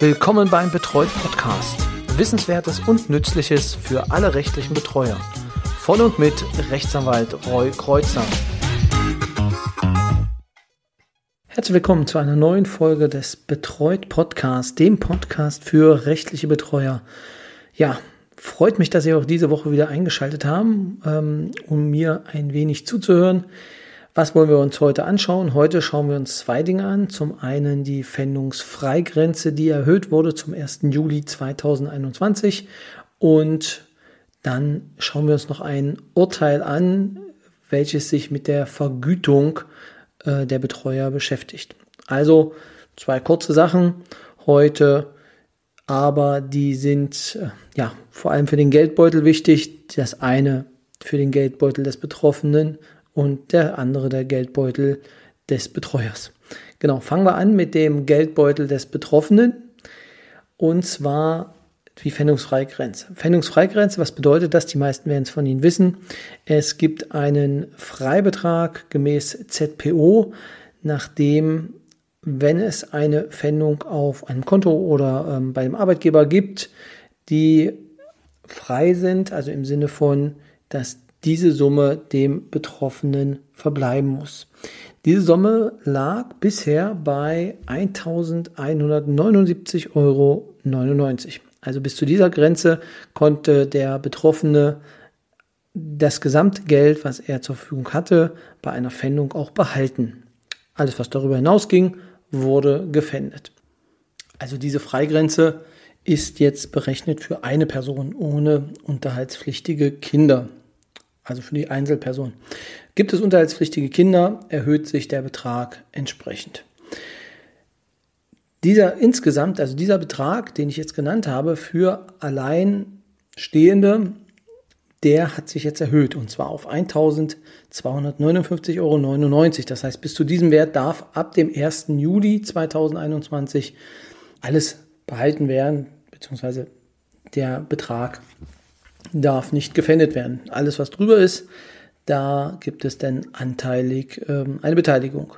Willkommen beim Betreut Podcast. Wissenswertes und Nützliches für alle rechtlichen Betreuer. Von und mit Rechtsanwalt Roy Kreuzer. Herzlich willkommen zu einer neuen Folge des Betreut Podcast, dem Podcast für rechtliche Betreuer. Ja, freut mich, dass Sie auch diese Woche wieder eingeschaltet haben, ähm, um mir ein wenig zuzuhören. Was wollen wir uns heute anschauen? Heute schauen wir uns zwei Dinge an. Zum einen die Pfändungsfreigrenze, die erhöht wurde zum 1. Juli 2021 und dann schauen wir uns noch ein Urteil an, welches sich mit der Vergütung äh, der Betreuer beschäftigt. Also zwei kurze Sachen heute, aber die sind äh, ja vor allem für den Geldbeutel wichtig. Das eine für den Geldbeutel des Betroffenen und der andere der Geldbeutel des Betreuers. Genau, fangen wir an mit dem Geldbeutel des Betroffenen und zwar die Pfändungsfreigrenze. Pfändungsfreigrenze, was bedeutet das? Die meisten werden es von Ihnen wissen. Es gibt einen Freibetrag gemäß ZPO, nachdem, wenn es eine Pfändung auf einem Konto oder ähm, bei dem Arbeitgeber gibt, die frei sind, also im Sinne von, dass diese Summe dem Betroffenen verbleiben muss. Diese Summe lag bisher bei 1.179,99 Euro. Also bis zu dieser Grenze konnte der Betroffene das Gesamtgeld, was er zur Verfügung hatte, bei einer Pfändung auch behalten. Alles, was darüber hinausging, wurde gefändet. Also diese Freigrenze ist jetzt berechnet für eine Person ohne unterhaltspflichtige Kinder also für die Einzelperson. Gibt es unterhaltspflichtige Kinder, erhöht sich der Betrag entsprechend. Dieser insgesamt, also dieser Betrag, den ich jetzt genannt habe, für Alleinstehende, der hat sich jetzt erhöht und zwar auf 1.259,99 Euro. Das heißt, bis zu diesem Wert darf ab dem 1. Juli 2021 alles behalten werden, beziehungsweise der Betrag darf nicht gefändet werden. Alles, was drüber ist, da gibt es dann anteilig ähm, eine Beteiligung.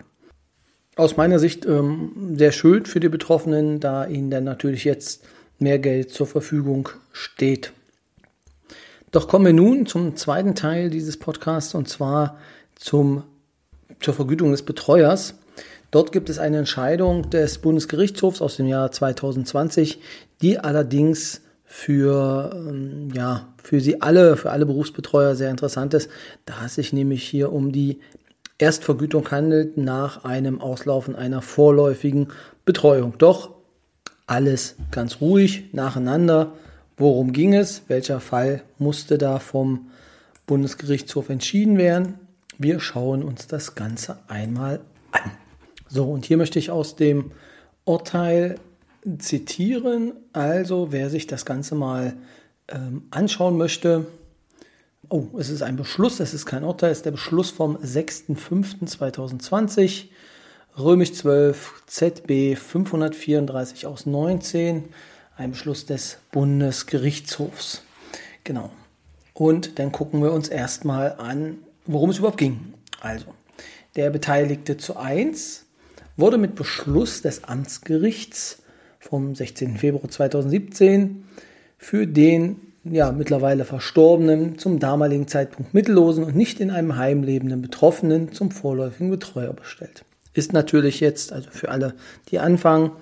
Aus meiner Sicht ähm, sehr schön für die Betroffenen, da ihnen dann natürlich jetzt mehr Geld zur Verfügung steht. Doch kommen wir nun zum zweiten Teil dieses Podcasts und zwar zum, zur Vergütung des Betreuers. Dort gibt es eine Entscheidung des Bundesgerichtshofs aus dem Jahr 2020, die allerdings für, ähm, ja, für Sie alle, für alle Berufsbetreuer sehr interessant ist, da es sich nämlich hier um die Erstvergütung handelt nach einem Auslaufen einer vorläufigen Betreuung. Doch alles ganz ruhig nacheinander. Worum ging es? Welcher Fall musste da vom Bundesgerichtshof entschieden werden? Wir schauen uns das Ganze einmal an. So, und hier möchte ich aus dem Urteil zitieren. Also, wer sich das Ganze mal ähm, anschauen möchte, oh, es ist ein Beschluss, es ist kein Urteil, es ist der Beschluss vom 6.5.2020, römisch 12, ZB 534 aus 19, ein Beschluss des Bundesgerichtshofs. Genau. Und dann gucken wir uns erstmal an, worum es überhaupt ging. Also, der Beteiligte zu 1 wurde mit Beschluss des Amtsgerichts vom 16. Februar 2017 für den ja, mittlerweile Verstorbenen, zum damaligen Zeitpunkt mittellosen und nicht in einem Heim lebenden Betroffenen zum vorläufigen Betreuer bestellt. Ist natürlich jetzt, also für alle, die anfangen,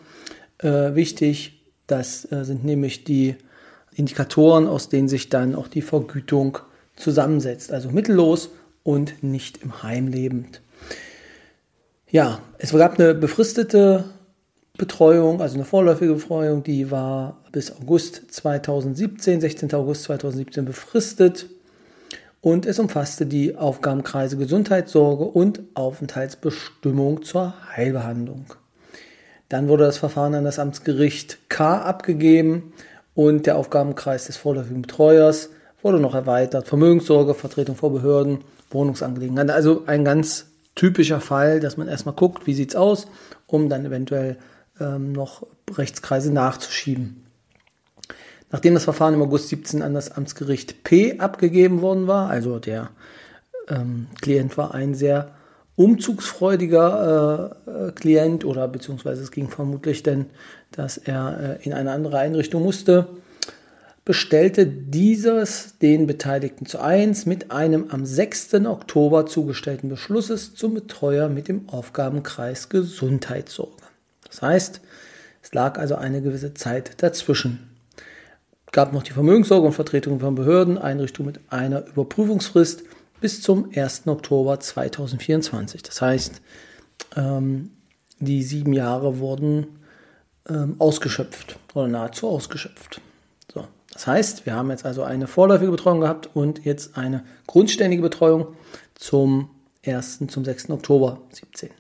äh, wichtig. Das äh, sind nämlich die Indikatoren, aus denen sich dann auch die Vergütung zusammensetzt. Also mittellos und nicht im Heim lebend. Ja, es gab eine befristete Betreuung, also eine vorläufige Betreuung, die war bis August 2017, 16. August 2017 befristet und es umfasste die Aufgabenkreise Gesundheitssorge und Aufenthaltsbestimmung zur Heilbehandlung. Dann wurde das Verfahren an das Amtsgericht K abgegeben und der Aufgabenkreis des vorläufigen Betreuers wurde noch erweitert. Vermögenssorge, Vertretung vor Behörden, Wohnungsangelegenheiten. Also ein ganz typischer Fall, dass man erstmal guckt, wie sieht es aus, um dann eventuell ähm, noch Rechtskreise nachzuschieben. Nachdem das Verfahren im August 17 an das Amtsgericht P abgegeben worden war, also der ähm, Klient war ein sehr umzugsfreudiger äh, Klient oder beziehungsweise es ging vermutlich denn, dass er äh, in eine andere Einrichtung musste, bestellte dieses den Beteiligten zu eins mit einem am 6. Oktober zugestellten Beschlusses zum Betreuer mit dem Aufgabenkreis Gesundheitssorge. Das heißt, es lag also eine gewisse Zeit dazwischen. Es gab noch die Vermögenssorge und Vertretung von Behörden, Einrichtung mit einer Überprüfungsfrist bis zum 1. Oktober 2024. Das heißt, ähm, die sieben Jahre wurden ähm, ausgeschöpft oder nahezu ausgeschöpft. So, das heißt, wir haben jetzt also eine vorläufige Betreuung gehabt und jetzt eine grundständige Betreuung zum 1. zum 6. Oktober 17.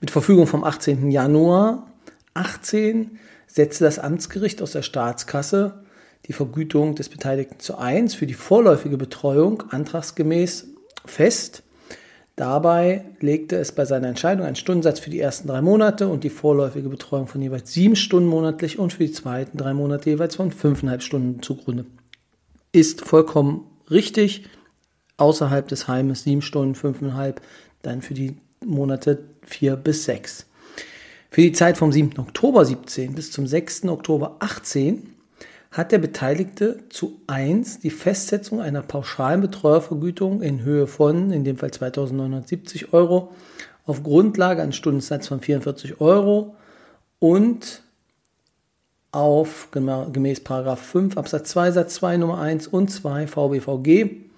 Mit Verfügung vom 18. Januar 18 setzte das Amtsgericht aus der Staatskasse die Vergütung des Beteiligten zu 1 für die vorläufige Betreuung antragsgemäß fest. Dabei legte es bei seiner Entscheidung einen Stundensatz für die ersten drei Monate und die vorläufige Betreuung von jeweils sieben Stunden monatlich und für die zweiten drei Monate jeweils von fünfeinhalb Stunden zugrunde. Ist vollkommen richtig. Außerhalb des Heimes sieben Stunden, fünfeinhalb, dann für die Monate vier bis sechs. Für die Zeit vom 7. Oktober 17 bis zum 6. Oktober 18 hat der Beteiligte zu 1 die Festsetzung einer pauschalen Betreuervergütung in Höhe von, in dem Fall 2970 Euro, auf Grundlage eines Stundensatz von 44 Euro und auf gemäß 5 Absatz 2 Satz 2 Nummer 1 und 2 VBVG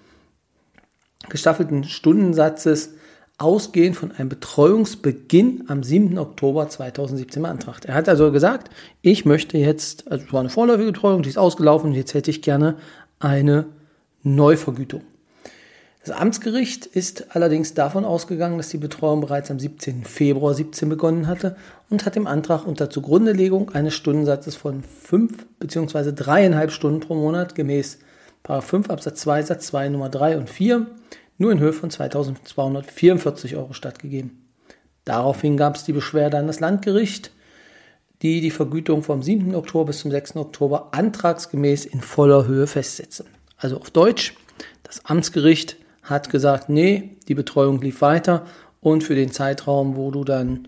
gestaffelten Stundensatzes ausgehend von einem Betreuungsbeginn am 7. Oktober 2017 beantragt. Er hat also gesagt, ich möchte jetzt, also es war eine vorläufige Betreuung, die ist ausgelaufen und jetzt hätte ich gerne eine Neuvergütung. Das Amtsgericht ist allerdings davon ausgegangen, dass die Betreuung bereits am 17. Februar 17 begonnen hatte und hat dem Antrag unter Zugrundelegung eines Stundensatzes von 5 bzw. 3,5 Stunden pro Monat gemäß 5 Absatz 2 Satz 2 Nummer 3 und 4 nur in Höhe von 2244 Euro stattgegeben. Daraufhin gab es die Beschwerde an das Landgericht, die die Vergütung vom 7. Oktober bis zum 6. Oktober antragsgemäß in voller Höhe festsetzen. Also auf Deutsch, das Amtsgericht hat gesagt, nee, die Betreuung lief weiter und für den Zeitraum, wo du dann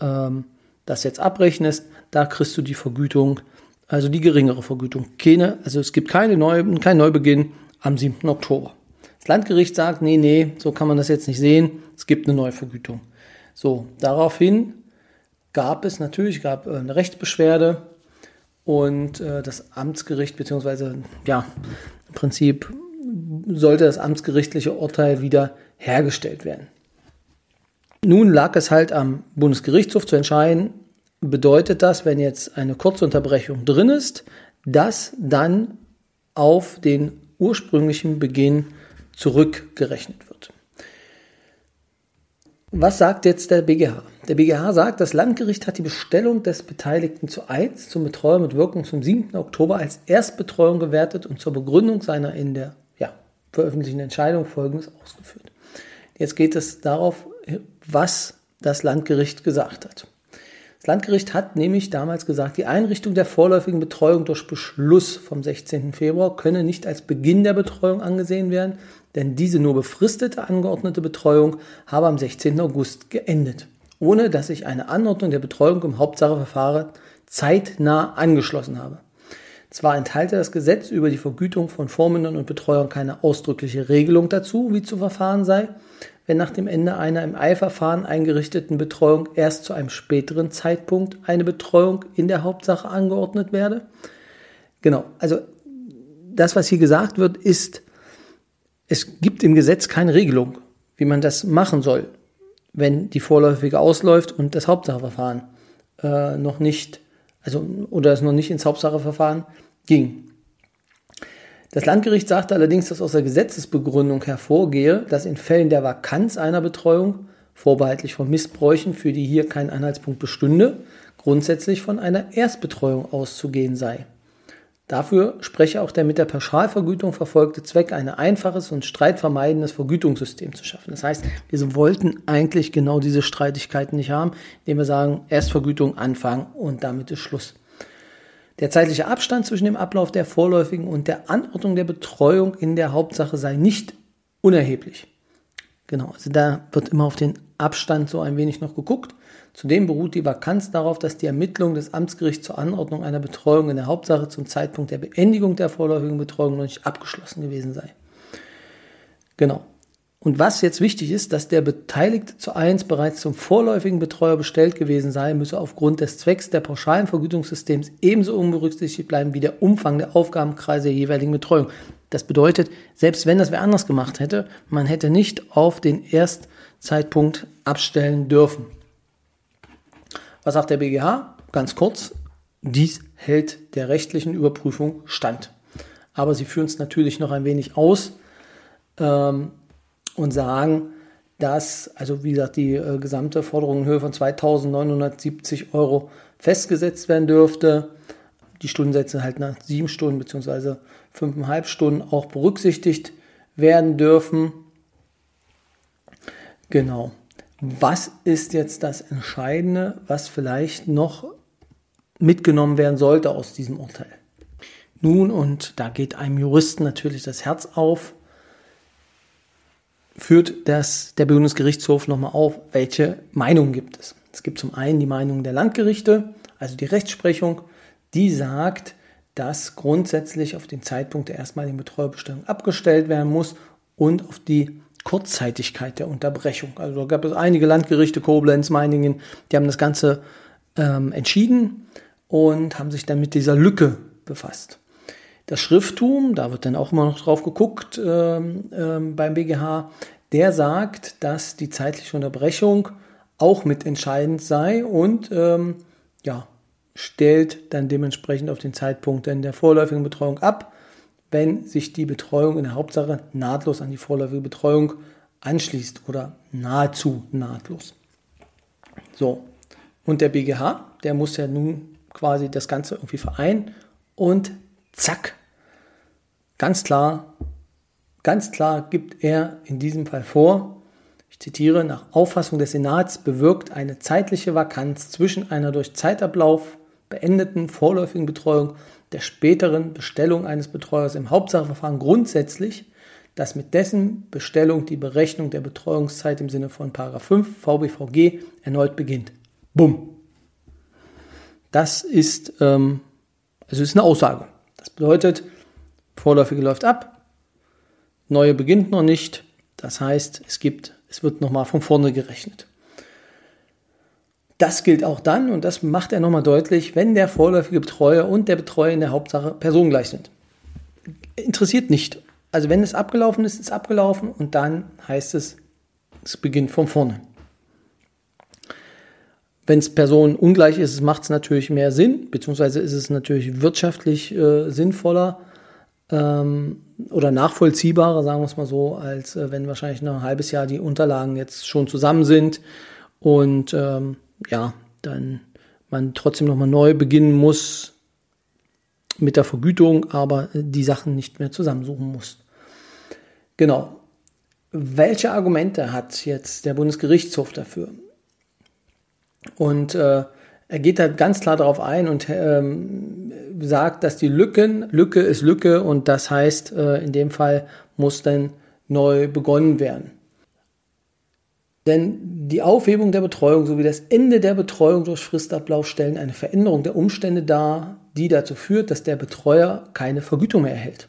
ähm, das jetzt abrechnest, da kriegst du die Vergütung, also die geringere Vergütung. Keine, also es gibt keine Neu, keinen Neubeginn am 7. Oktober. Das Landgericht sagt, nee, nee, so kann man das jetzt nicht sehen, es gibt eine Neuvergütung. So, daraufhin gab es natürlich gab äh, eine Rechtsbeschwerde und äh, das Amtsgericht, beziehungsweise ja, im Prinzip sollte das amtsgerichtliche Urteil wieder hergestellt werden. Nun lag es halt am Bundesgerichtshof zu entscheiden, bedeutet das, wenn jetzt eine Kurzunterbrechung drin ist, dass dann auf den ursprünglichen Beginn zurückgerechnet wird. Was sagt jetzt der BGH? Der BGH sagt, das Landgericht hat die Bestellung des Beteiligten zu 1 zum Betreuer mit Wirkung zum 7. Oktober als Erstbetreuung gewertet und zur Begründung seiner in der ja, veröffentlichten Entscheidung Folgendes ausgeführt. Jetzt geht es darauf, was das Landgericht gesagt hat. Das Landgericht hat nämlich damals gesagt, die Einrichtung der vorläufigen Betreuung durch Beschluss vom 16. Februar könne nicht als Beginn der Betreuung angesehen werden, denn diese nur befristete angeordnete Betreuung habe am 16. August geendet, ohne dass sich eine Anordnung der Betreuung im Hauptsacheverfahren zeitnah angeschlossen habe. Zwar enthalte das Gesetz über die Vergütung von Vormündern und Betreuern keine ausdrückliche Regelung dazu, wie zu verfahren sei, wenn nach dem Ende einer im Eilverfahren eingerichteten Betreuung erst zu einem späteren Zeitpunkt eine Betreuung in der Hauptsache angeordnet werde. Genau, also das, was hier gesagt wird, ist, es gibt im Gesetz keine Regelung, wie man das machen soll, wenn die vorläufige ausläuft und das Hauptsacheverfahren äh, noch nicht, also oder es noch nicht ins Hauptsacheverfahren ging. Das Landgericht sagte allerdings, dass aus der Gesetzesbegründung hervorgehe, dass in Fällen der Vakanz einer Betreuung, vorbehaltlich von Missbräuchen, für die hier kein Anhaltspunkt bestünde, grundsätzlich von einer Erstbetreuung auszugehen sei. Dafür spreche auch der mit der Pauschalvergütung verfolgte Zweck, ein einfaches und streitvermeidendes Vergütungssystem zu schaffen. Das heißt, wir wollten eigentlich genau diese Streitigkeiten nicht haben, indem wir sagen, Erstvergütung anfangen und damit ist Schluss. Der zeitliche Abstand zwischen dem Ablauf der vorläufigen und der Anordnung der Betreuung in der Hauptsache sei nicht unerheblich. Genau, also da wird immer auf den Abstand so ein wenig noch geguckt. Zudem beruht die Vakanz darauf, dass die Ermittlung des Amtsgerichts zur Anordnung einer Betreuung in der Hauptsache zum Zeitpunkt der Beendigung der vorläufigen Betreuung noch nicht abgeschlossen gewesen sei. Genau. Und was jetzt wichtig ist, dass der Beteiligte zu 1 bereits zum vorläufigen Betreuer bestellt gewesen sei, müsse aufgrund des Zwecks der pauschalen Vergütungssystems ebenso unberücksichtigt bleiben wie der Umfang der Aufgabenkreise der jeweiligen Betreuung. Das bedeutet, selbst wenn das wer anders gemacht hätte, man hätte nicht auf den Erstzeitpunkt abstellen dürfen. Was sagt der BGH? Ganz kurz, dies hält der rechtlichen Überprüfung stand. Aber sie führen es natürlich noch ein wenig aus. Ähm, und sagen, dass, also wie gesagt, die äh, gesamte Forderung in Höhe von 2.970 Euro festgesetzt werden dürfte. Die Stundensätze halt nach sieben Stunden bzw. fünfeinhalb Stunden auch berücksichtigt werden dürfen. Genau. Was ist jetzt das Entscheidende, was vielleicht noch mitgenommen werden sollte aus diesem Urteil? Nun, und da geht einem Juristen natürlich das Herz auf, führt das, der Bundesgerichtshof nochmal auf, welche Meinungen gibt es. Es gibt zum einen die Meinung der Landgerichte, also die Rechtsprechung, die sagt, dass grundsätzlich auf den Zeitpunkt der erstmaligen Betreuerbestellung abgestellt werden muss und auf die Kurzzeitigkeit der Unterbrechung. Also da gab es einige Landgerichte, Koblenz, Meiningen, die haben das Ganze ähm, entschieden und haben sich dann mit dieser Lücke befasst. Das Schrifttum, da wird dann auch immer noch drauf geguckt ähm, ähm, beim BGH, der sagt, dass die zeitliche Unterbrechung auch mitentscheidend sei und ähm, ja, stellt dann dementsprechend auf den Zeitpunkt in der vorläufigen Betreuung ab, wenn sich die Betreuung in der Hauptsache nahtlos an die vorläufige Betreuung anschließt oder nahezu nahtlos. So, und der BGH, der muss ja nun quasi das Ganze irgendwie vereinen und zack, ganz klar, ganz klar gibt er in diesem Fall vor, ich zitiere, nach Auffassung des Senats bewirkt eine zeitliche Vakanz zwischen einer durch Zeitablauf beendeten vorläufigen Betreuung der späteren Bestellung eines Betreuers im Hauptsacheverfahren grundsätzlich, dass mit dessen Bestellung die Berechnung der Betreuungszeit im Sinne von 5 VBVG erneut beginnt. Bumm. Das ist, ähm, also ist eine Aussage. Das bedeutet, vorläufige läuft ab, neue beginnt noch nicht. Das heißt, es gibt, es wird nochmal von vorne gerechnet. Das gilt auch dann, und das macht er nochmal deutlich, wenn der vorläufige Betreuer und der Betreuer in der Hauptsache personengleich sind. Interessiert nicht. Also wenn es abgelaufen ist, ist es abgelaufen und dann heißt es, es beginnt von vorne. Wenn es Personen ungleich ist, macht es natürlich mehr Sinn, beziehungsweise ist es natürlich wirtschaftlich äh, sinnvoller ähm, oder nachvollziehbarer, sagen wir es mal so, als äh, wenn wahrscheinlich noch ein halbes Jahr die Unterlagen jetzt schon zusammen sind und ähm, ja, dann man trotzdem nochmal neu beginnen muss mit der Vergütung, aber die Sachen nicht mehr zusammensuchen muss. Genau. Welche Argumente hat jetzt der Bundesgerichtshof dafür? Und äh, er geht da ganz klar darauf ein und ähm, sagt, dass die Lücken, Lücke ist Lücke und das heißt, äh, in dem Fall muss dann neu begonnen werden. Denn die Aufhebung der Betreuung sowie das Ende der Betreuung durch Fristablauf stellen eine Veränderung der Umstände dar, die dazu führt, dass der Betreuer keine Vergütung mehr erhält.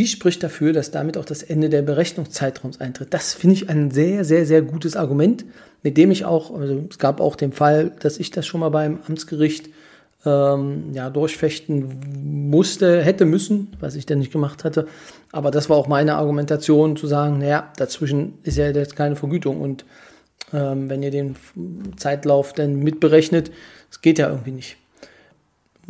Dies spricht dafür, dass damit auch das Ende der Berechnungszeitraums eintritt. Das finde ich ein sehr, sehr, sehr gutes Argument, mit dem ich auch, also es gab auch den Fall, dass ich das schon mal beim Amtsgericht ähm, ja, durchfechten musste, hätte müssen, was ich dann nicht gemacht hatte. Aber das war auch meine Argumentation, zu sagen, naja, dazwischen ist ja jetzt keine Vergütung und ähm, wenn ihr den Zeitlauf dann mitberechnet, es geht ja irgendwie nicht.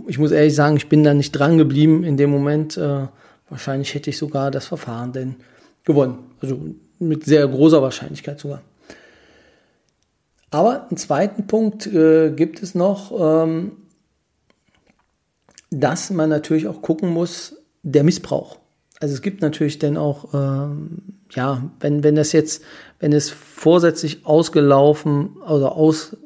Ich muss ehrlich sagen, ich bin da nicht dran geblieben in dem Moment. Äh, Wahrscheinlich hätte ich sogar das Verfahren denn gewonnen. Also mit sehr großer Wahrscheinlichkeit sogar. Aber einen zweiten Punkt äh, gibt es noch, ähm, dass man natürlich auch gucken muss, der Missbrauch. Also es gibt natürlich dann auch, ähm, ja, wenn, wenn das jetzt, wenn es vorsätzlich ausgelaufen oder aus,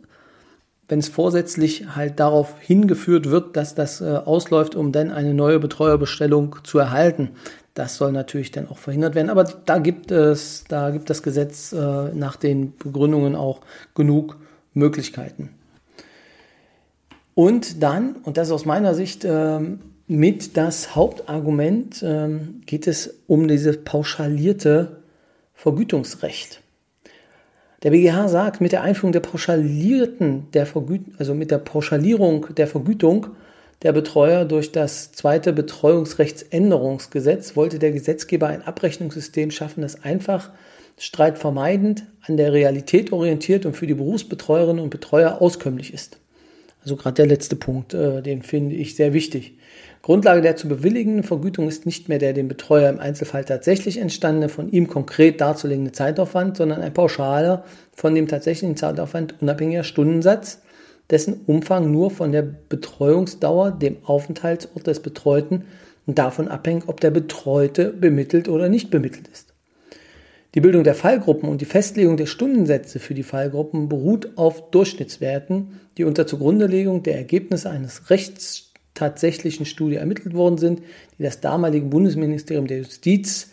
wenn es vorsätzlich halt darauf hingeführt wird, dass das äh, ausläuft, um dann eine neue Betreuerbestellung zu erhalten, Das soll natürlich dann auch verhindert werden. Aber da gibt es, da gibt das Gesetz äh, nach den Begründungen auch genug Möglichkeiten. Und dann, und das ist aus meiner Sicht ähm, mit das Hauptargument, ähm, geht es um dieses pauschalierte Vergütungsrecht. Der BGH sagt, mit der Einführung der pauschalierten, der Vergüt also mit der Pauschalierung der Vergütung der Betreuer durch das zweite Betreuungsrechtsänderungsgesetz wollte der Gesetzgeber ein Abrechnungssystem schaffen, das einfach, streitvermeidend, an der Realität orientiert und für die Berufsbetreuerinnen und Betreuer auskömmlich ist. Also gerade der letzte Punkt, äh, den finde ich sehr wichtig. Grundlage der zu bewilligenden Vergütung ist nicht mehr der dem Betreuer im Einzelfall tatsächlich entstandene, von ihm konkret darzulegende Zeitaufwand, sondern ein pauschaler, von dem tatsächlichen Zeitaufwand unabhängiger Stundensatz, dessen Umfang nur von der Betreuungsdauer, dem Aufenthaltsort des Betreuten und davon abhängt, ob der Betreute bemittelt oder nicht bemittelt ist. Die Bildung der Fallgruppen und die Festlegung der Stundensätze für die Fallgruppen beruht auf Durchschnittswerten, die unter Zugrundelegung der Ergebnisse eines rechtstatsächlichen Studie ermittelt worden sind, die das damalige Bundesministerium der Justiz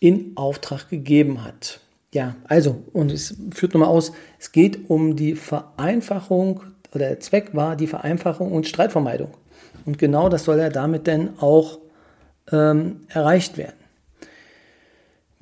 in Auftrag gegeben hat. Ja, also, und es führt nochmal aus, es geht um die Vereinfachung, oder der Zweck war die Vereinfachung und Streitvermeidung. Und genau das soll ja damit dann auch ähm, erreicht werden.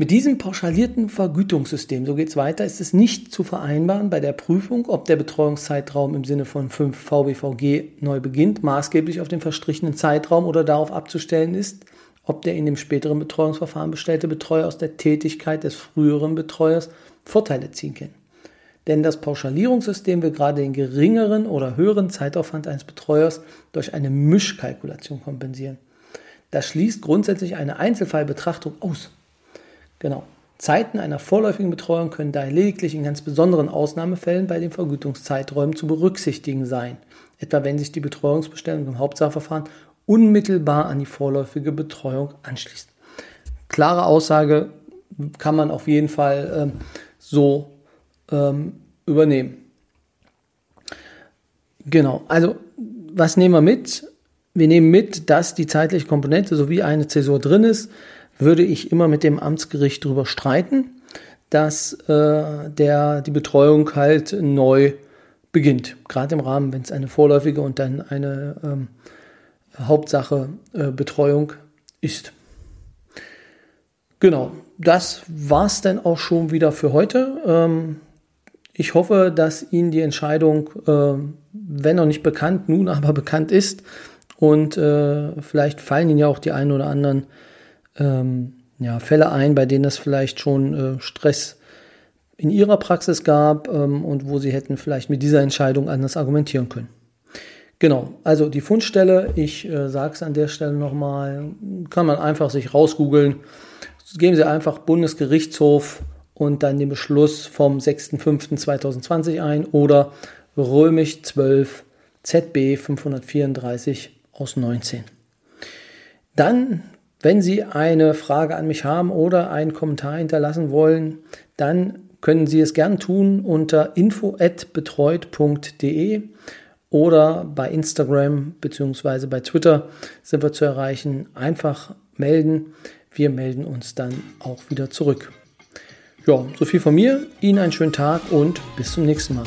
Mit diesem pauschalierten Vergütungssystem, so geht es weiter, ist es nicht zu vereinbaren bei der Prüfung, ob der Betreuungszeitraum im Sinne von 5 VBVG neu beginnt, maßgeblich auf den verstrichenen Zeitraum oder darauf abzustellen ist, ob der in dem späteren Betreuungsverfahren bestellte Betreuer aus der Tätigkeit des früheren Betreuers Vorteile ziehen kann. Denn das Pauschalierungssystem will gerade den geringeren oder höheren Zeitaufwand eines Betreuers durch eine Mischkalkulation kompensieren. Das schließt grundsätzlich eine Einzelfallbetrachtung aus. Genau. Zeiten einer vorläufigen Betreuung können daher lediglich in ganz besonderen Ausnahmefällen bei den Vergütungszeiträumen zu berücksichtigen sein, etwa wenn sich die Betreuungsbestellung im Hauptsacheverfahren unmittelbar an die vorläufige Betreuung anschließt. Klare Aussage kann man auf jeden Fall ähm, so ähm, übernehmen. Genau, also was nehmen wir mit? Wir nehmen mit, dass die zeitliche Komponente sowie eine Zäsur drin ist würde ich immer mit dem Amtsgericht darüber streiten, dass äh, der, die Betreuung halt neu beginnt. Gerade im Rahmen, wenn es eine vorläufige und dann eine ähm, Hauptsache äh, Betreuung ist. Genau, das war es dann auch schon wieder für heute. Ähm, ich hoffe, dass Ihnen die Entscheidung, äh, wenn noch nicht bekannt, nun aber bekannt ist. Und äh, vielleicht fallen Ihnen ja auch die einen oder anderen ähm, ja, Fälle ein, bei denen es vielleicht schon äh, Stress in ihrer Praxis gab ähm, und wo sie hätten vielleicht mit dieser Entscheidung anders argumentieren können. Genau, also die Fundstelle, ich äh, sage es an der Stelle nochmal, kann man einfach sich rausgoogeln. Geben Sie einfach Bundesgerichtshof und dann den Beschluss vom 6.5.2020 ein oder römisch 12 ZB 534 aus 19. Dann wenn Sie eine Frage an mich haben oder einen Kommentar hinterlassen wollen, dann können Sie es gern tun unter info@betreut.de oder bei Instagram bzw. bei Twitter sind wir zu erreichen. Einfach melden. Wir melden uns dann auch wieder zurück. Ja, so viel von mir. Ihnen einen schönen Tag und bis zum nächsten Mal.